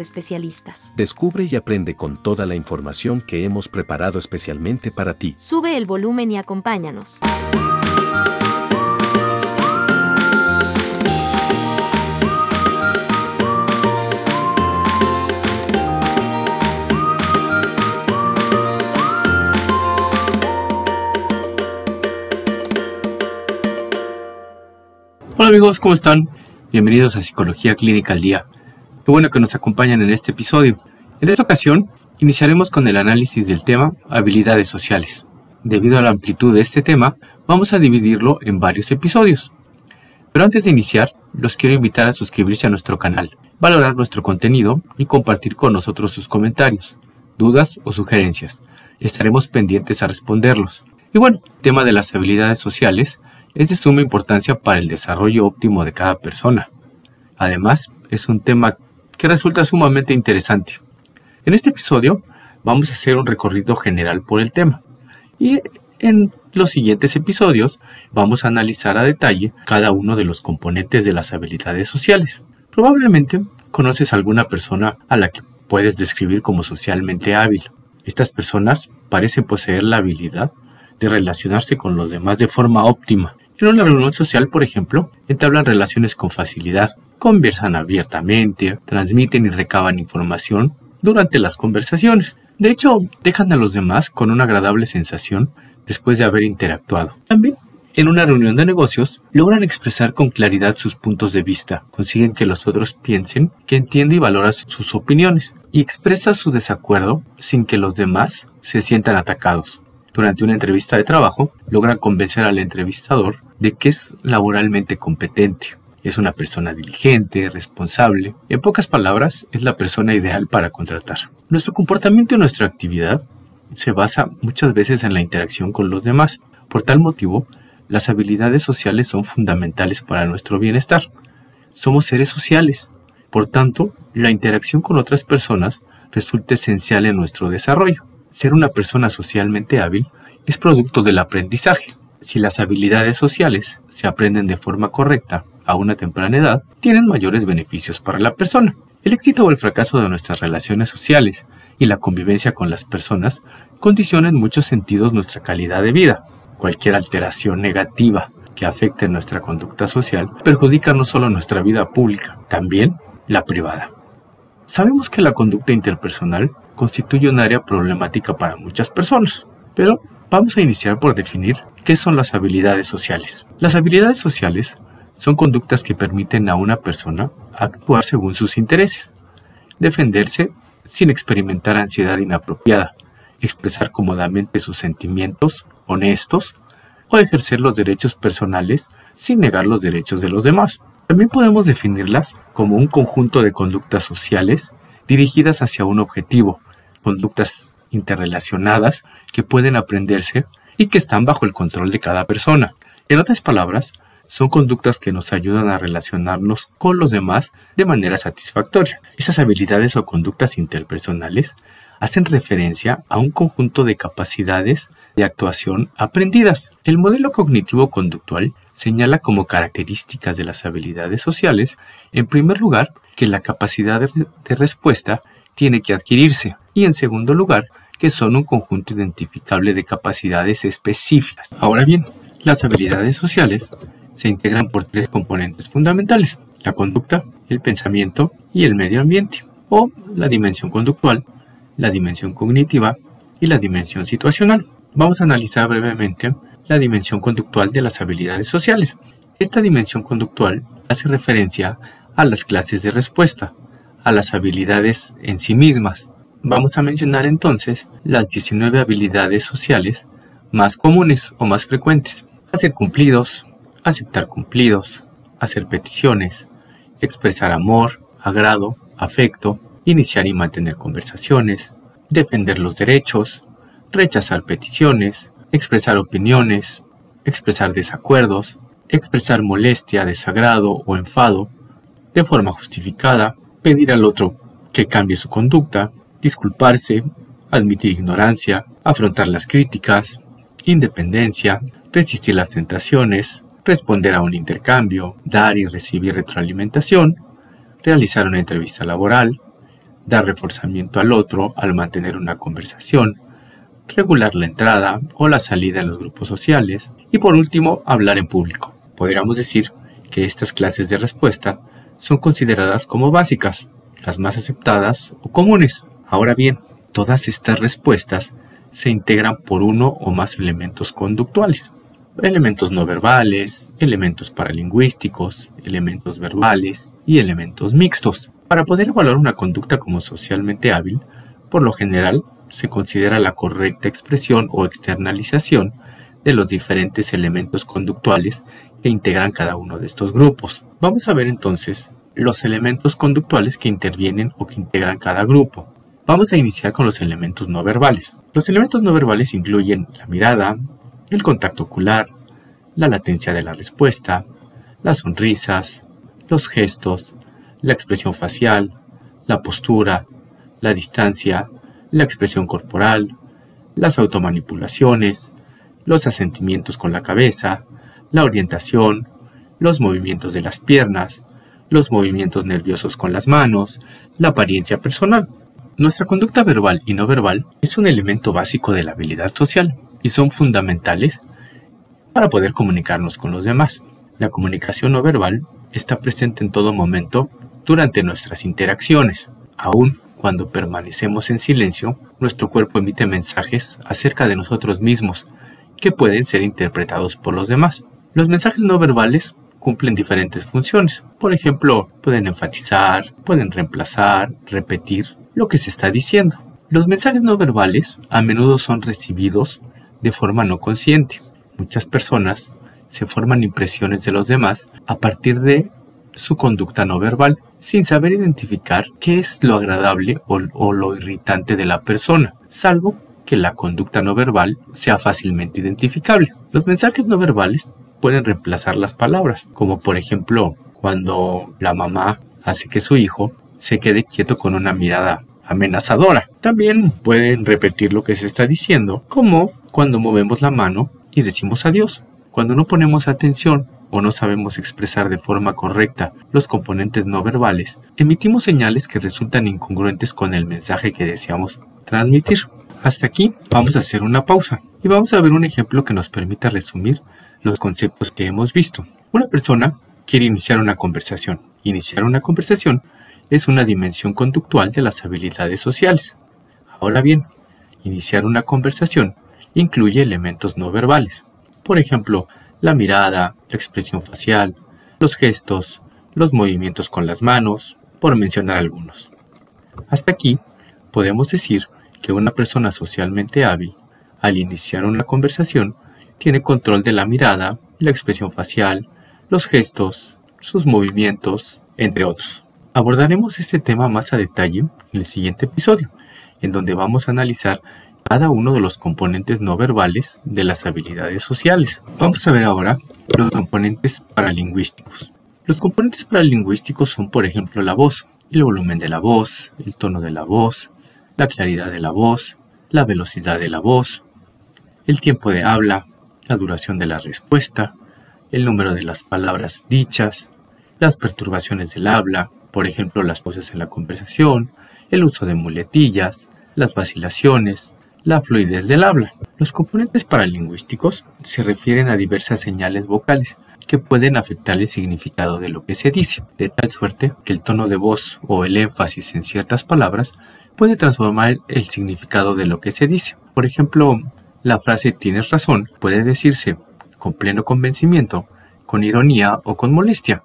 especialistas. Descubre y aprende con toda la información que hemos preparado especialmente para ti. Sube el volumen y acompáñanos. Hola amigos, ¿cómo están? Bienvenidos a Psicología Clínica al Día. Qué bueno que nos acompañan en este episodio. En esta ocasión, iniciaremos con el análisis del tema habilidades sociales. Debido a la amplitud de este tema, vamos a dividirlo en varios episodios. Pero antes de iniciar, los quiero invitar a suscribirse a nuestro canal, valorar nuestro contenido y compartir con nosotros sus comentarios, dudas o sugerencias. Estaremos pendientes a responderlos. Y bueno, el tema de las habilidades sociales es de suma importancia para el desarrollo óptimo de cada persona. Además, es un tema que resulta sumamente interesante. En este episodio vamos a hacer un recorrido general por el tema y en los siguientes episodios vamos a analizar a detalle cada uno de los componentes de las habilidades sociales. Probablemente conoces a alguna persona a la que puedes describir como socialmente hábil. Estas personas parecen poseer la habilidad de relacionarse con los demás de forma óptima. En una reunión social, por ejemplo, entablan relaciones con facilidad, conversan abiertamente, transmiten y recaban información durante las conversaciones. De hecho, dejan a los demás con una agradable sensación después de haber interactuado. También, en una reunión de negocios, logran expresar con claridad sus puntos de vista, consiguen que los otros piensen que entiende y valora sus opiniones, y expresa su desacuerdo sin que los demás se sientan atacados. Durante una entrevista de trabajo, logran convencer al entrevistador de que es laboralmente competente. Es una persona diligente, responsable. En pocas palabras, es la persona ideal para contratar. Nuestro comportamiento y nuestra actividad se basa muchas veces en la interacción con los demás. Por tal motivo, las habilidades sociales son fundamentales para nuestro bienestar. Somos seres sociales. Por tanto, la interacción con otras personas resulta esencial en nuestro desarrollo. Ser una persona socialmente hábil es producto del aprendizaje. Si las habilidades sociales se aprenden de forma correcta a una temprana edad, tienen mayores beneficios para la persona. El éxito o el fracaso de nuestras relaciones sociales y la convivencia con las personas condiciona en muchos sentidos nuestra calidad de vida. Cualquier alteración negativa que afecte nuestra conducta social perjudica no solo nuestra vida pública, también la privada. Sabemos que la conducta interpersonal constituye un área problemática para muchas personas, pero Vamos a iniciar por definir qué son las habilidades sociales. Las habilidades sociales son conductas que permiten a una persona actuar según sus intereses, defenderse sin experimentar ansiedad inapropiada, expresar cómodamente sus sentimientos honestos o ejercer los derechos personales sin negar los derechos de los demás. También podemos definirlas como un conjunto de conductas sociales dirigidas hacia un objetivo, conductas interrelacionadas que pueden aprenderse y que están bajo el control de cada persona. En otras palabras, son conductas que nos ayudan a relacionarnos con los demás de manera satisfactoria. Esas habilidades o conductas interpersonales hacen referencia a un conjunto de capacidades de actuación aprendidas. El modelo cognitivo-conductual señala como características de las habilidades sociales, en primer lugar, que la capacidad de respuesta tiene que adquirirse y en segundo lugar que son un conjunto identificable de capacidades específicas. Ahora bien, las habilidades sociales se integran por tres componentes fundamentales, la conducta, el pensamiento y el medio ambiente, o la dimensión conductual, la dimensión cognitiva y la dimensión situacional. Vamos a analizar brevemente la dimensión conductual de las habilidades sociales. Esta dimensión conductual hace referencia a las clases de respuesta, a las habilidades en sí mismas. Vamos a mencionar entonces las 19 habilidades sociales más comunes o más frecuentes. Hacer cumplidos, aceptar cumplidos, hacer peticiones, expresar amor, agrado, afecto, iniciar y mantener conversaciones, defender los derechos, rechazar peticiones, expresar opiniones, expresar desacuerdos, expresar molestia, desagrado o enfado de forma justificada, pedir al otro que cambie su conducta, disculparse, admitir ignorancia, afrontar las críticas, independencia, resistir las tentaciones, responder a un intercambio, dar y recibir retroalimentación, realizar una entrevista laboral, dar reforzamiento al otro al mantener una conversación, regular la entrada o la salida en los grupos sociales y por último hablar en público. Podríamos decir que estas clases de respuesta son consideradas como básicas, las más aceptadas o comunes. Ahora bien, todas estas respuestas se integran por uno o más elementos conductuales. Elementos no verbales, elementos paralingüísticos, elementos verbales y elementos mixtos. Para poder evaluar una conducta como socialmente hábil, por lo general se considera la correcta expresión o externalización de los diferentes elementos conductuales que integran cada uno de estos grupos. Vamos a ver entonces los elementos conductuales que intervienen o que integran cada grupo. Vamos a iniciar con los elementos no verbales. Los elementos no verbales incluyen la mirada, el contacto ocular, la latencia de la respuesta, las sonrisas, los gestos, la expresión facial, la postura, la distancia, la expresión corporal, las automanipulaciones, los asentimientos con la cabeza, la orientación, los movimientos de las piernas, los movimientos nerviosos con las manos, la apariencia personal. Nuestra conducta verbal y no verbal es un elemento básico de la habilidad social y son fundamentales para poder comunicarnos con los demás. La comunicación no verbal está presente en todo momento durante nuestras interacciones, aún cuando permanecemos en silencio, nuestro cuerpo emite mensajes acerca de nosotros mismos que pueden ser interpretados por los demás. Los mensajes no verbales cumplen diferentes funciones. Por ejemplo, pueden enfatizar, pueden reemplazar, repetir lo que se está diciendo. Los mensajes no verbales a menudo son recibidos de forma no consciente. Muchas personas se forman impresiones de los demás a partir de su conducta no verbal, sin saber identificar qué es lo agradable o, lo irritante de la persona, salvo que la conducta no verbal sea fácilmente identificable. Los mensajes no verbales pueden reemplazar las palabras, como por ejemplo cuando la mamá hace que su hijo se quede quieto con una mirada amenazadora. También pueden repetir lo que se está diciendo, como cuando movemos la mano y decimos adiós. Cuando no ponemos atención o no sabemos expresar de forma correcta los componentes no verbales, emitimos señales que resultan incongruentes con el mensaje que deseamos transmitir. Hasta aquí vamos a hacer una pausa y vamos a ver un ejemplo que nos permita resumir los conceptos que hemos visto. Una persona quiere iniciar una conversación. Iniciar una conversación es una dimensión conductual de las habilidades sociales. Ahora bien, iniciar una conversación incluye elementos no verbales. Por ejemplo, la mirada, la expresión facial, los gestos, los movimientos con las manos, por mencionar algunos. Hasta aquí, podemos decir que una persona socialmente hábil, al iniciar una conversación, tiene control de la mirada, la expresión facial, los gestos, sus movimientos, entre otros. Abordaremos este tema más a detalle en el siguiente episodio, en donde vamos a analizar cada uno de los componentes no verbales de las habilidades sociales. Vamos a ver ahora los componentes paralingüísticos. Los componentes paralingüísticos son, por ejemplo, la voz, el volumen de la voz, el tono de la voz, la claridad de la voz, la velocidad de la voz, el tiempo de habla, la duración de la respuesta, el número de las palabras dichas, las perturbaciones del habla, por ejemplo las voces en la conversación, el uso de muletillas, las vacilaciones, la fluidez del habla. Los componentes paralingüísticos se refieren a diversas señales vocales que pueden afectar el significado de lo que se dice, de tal suerte que el tono de voz o el énfasis en ciertas palabras puede transformar el significado de lo que se dice. Por ejemplo, la frase tienes razón puede decirse con pleno convencimiento, con ironía o con molestia.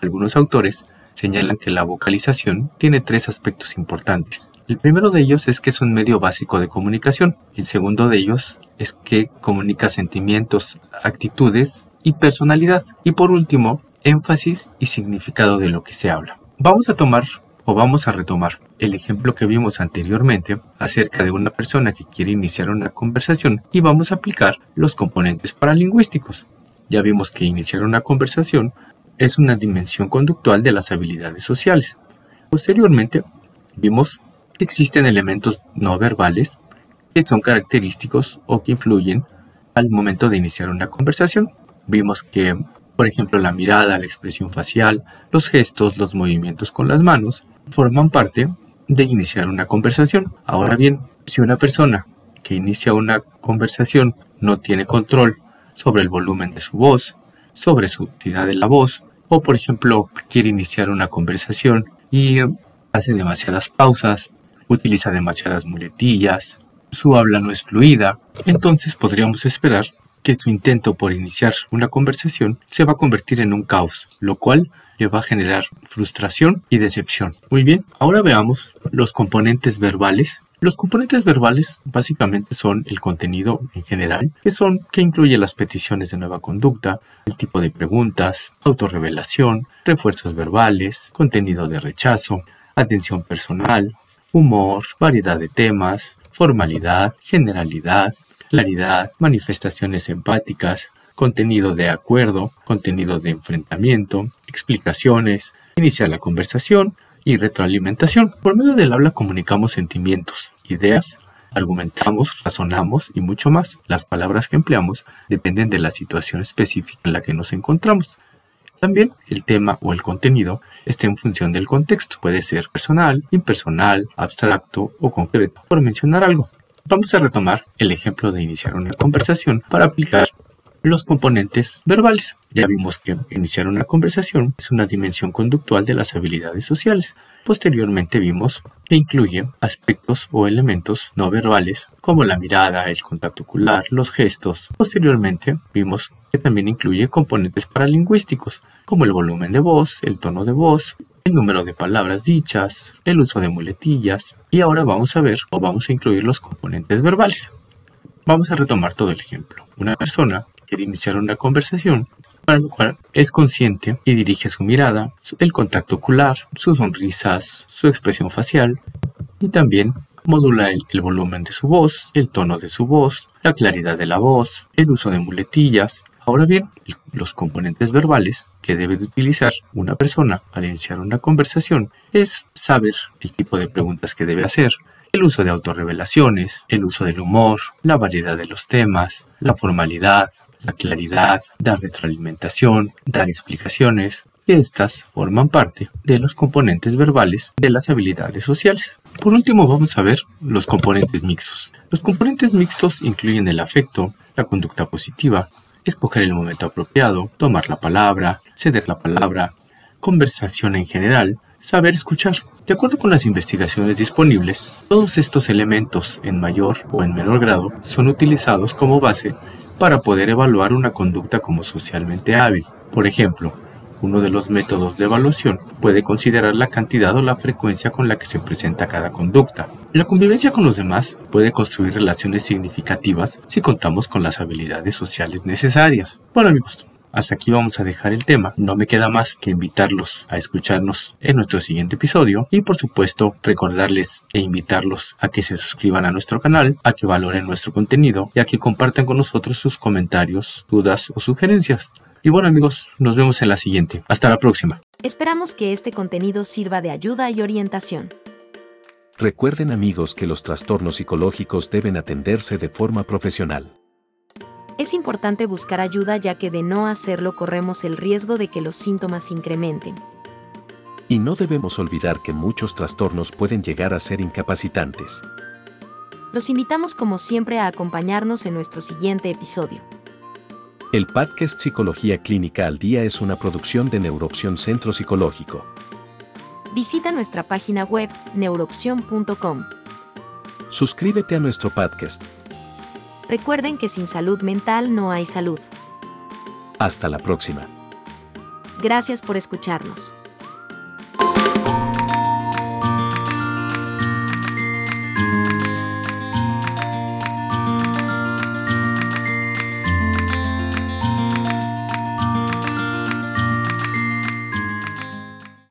Algunos autores señalan que la vocalización tiene tres aspectos importantes. El primero de ellos es que es un medio básico de comunicación. El segundo de ellos es que comunica sentimientos, actitudes y personalidad. Y por último, énfasis y significado de lo que se habla. Vamos a tomar o vamos a retomar el ejemplo que vimos anteriormente acerca de una persona que quiere iniciar una conversación y vamos a aplicar los componentes paralingüísticos. Ya vimos que iniciar una conversación es una dimensión conductual de las habilidades sociales. Posteriormente, vimos que existen elementos no verbales que son característicos o que influyen al momento de iniciar una conversación. Vimos que, por ejemplo, la mirada, la expresión facial, los gestos, los movimientos con las manos forman parte de iniciar una conversación. Ahora bien, si una persona que inicia una conversación no tiene control sobre el volumen de su voz, sobre su utilidad de la voz, o por ejemplo quiere iniciar una conversación y hace demasiadas pausas, utiliza demasiadas muletillas, su habla no es fluida, entonces podríamos esperar que su intento por iniciar una conversación se va a convertir en un caos, lo cual le va a generar frustración y decepción. Muy bien, ahora veamos los componentes verbales. Los componentes verbales básicamente son el contenido en general, que son que incluye las peticiones de nueva conducta, el tipo de preguntas, autorrevelación, refuerzos verbales, contenido de rechazo, atención personal, humor, variedad de temas, formalidad, generalidad, claridad, manifestaciones empáticas, contenido de acuerdo, contenido de enfrentamiento, explicaciones, iniciar la conversación y retroalimentación. Por medio del habla comunicamos sentimientos, ideas, argumentamos, razonamos y mucho más. Las palabras que empleamos dependen de la situación específica en la que nos encontramos. También el tema o el contenido está en función del contexto. Puede ser personal, impersonal, abstracto o concreto, por mencionar algo. Vamos a retomar el ejemplo de iniciar una conversación para aplicar los componentes verbales. Ya vimos que iniciar una conversación es una dimensión conductual de las habilidades sociales. Posteriormente vimos que incluye aspectos o elementos no verbales como la mirada, el contacto ocular, los gestos. Posteriormente vimos que también incluye componentes paralingüísticos como el volumen de voz, el tono de voz, el número de palabras dichas, el uso de muletillas y ahora vamos a ver o vamos a incluir los componentes verbales. Vamos a retomar todo el ejemplo. Una persona quiere iniciar una conversación, para lo cual es consciente y dirige su mirada, el contacto ocular, sus sonrisas, su expresión facial y también modula el, volumen de su voz, el tono de su voz, la claridad de la voz, el uso de muletillas. Ahora bien, los componentes verbales que debe de utilizar una persona al iniciar una conversación es saber el tipo de preguntas que debe hacer, el uso de autorrevelaciones, el uso del humor, la variedad de los temas, la formalidad, la claridad, dar retroalimentación, dar explicaciones, estas forman parte de los componentes verbales de las habilidades sociales. Por último, vamos a ver los componentes mixtos. Los componentes mixtos incluyen el afecto, la conducta positiva, escoger el momento apropiado, tomar la palabra, ceder la palabra, conversación en general, saber escuchar. De acuerdo con las investigaciones disponibles, todos estos elementos en mayor o en menor grado son utilizados como base para poder evaluar una conducta como socialmente hábil. Por ejemplo, uno de los métodos de evaluación puede considerar la cantidad o la frecuencia con la que se presenta cada conducta. La convivencia con los demás puede construir relaciones significativas si contamos con las habilidades sociales necesarias. Bueno amigos, hasta aquí vamos a dejar el tema. No me queda más que invitarlos a escucharnos en nuestro siguiente episodio y por supuesto recordarles e invitarlos a que se suscriban a nuestro canal, a que valoren nuestro contenido y a que compartan con nosotros sus comentarios, dudas o sugerencias. Y bueno amigos, nos vemos en la siguiente. Hasta la próxima. Esperamos que este contenido sirva de ayuda y orientación. Recuerden amigos que los trastornos psicológicos deben atenderse de forma profesional. Es importante buscar ayuda ya que de no hacerlo corremos el riesgo de que los síntomas incrementen. Y no debemos olvidar que muchos trastornos pueden llegar a ser incapacitantes. Los invitamos como siempre a acompañarnos en nuestro siguiente episodio. El podcast Psicología Clínica al Día es una producción de Neuroopción Centro Psicológico. Visita nuestra página web neuroopción.com. Suscríbete a nuestro podcast. Recuerden que sin salud mental no hay salud. Hasta la próxima. Gracias por escucharnos.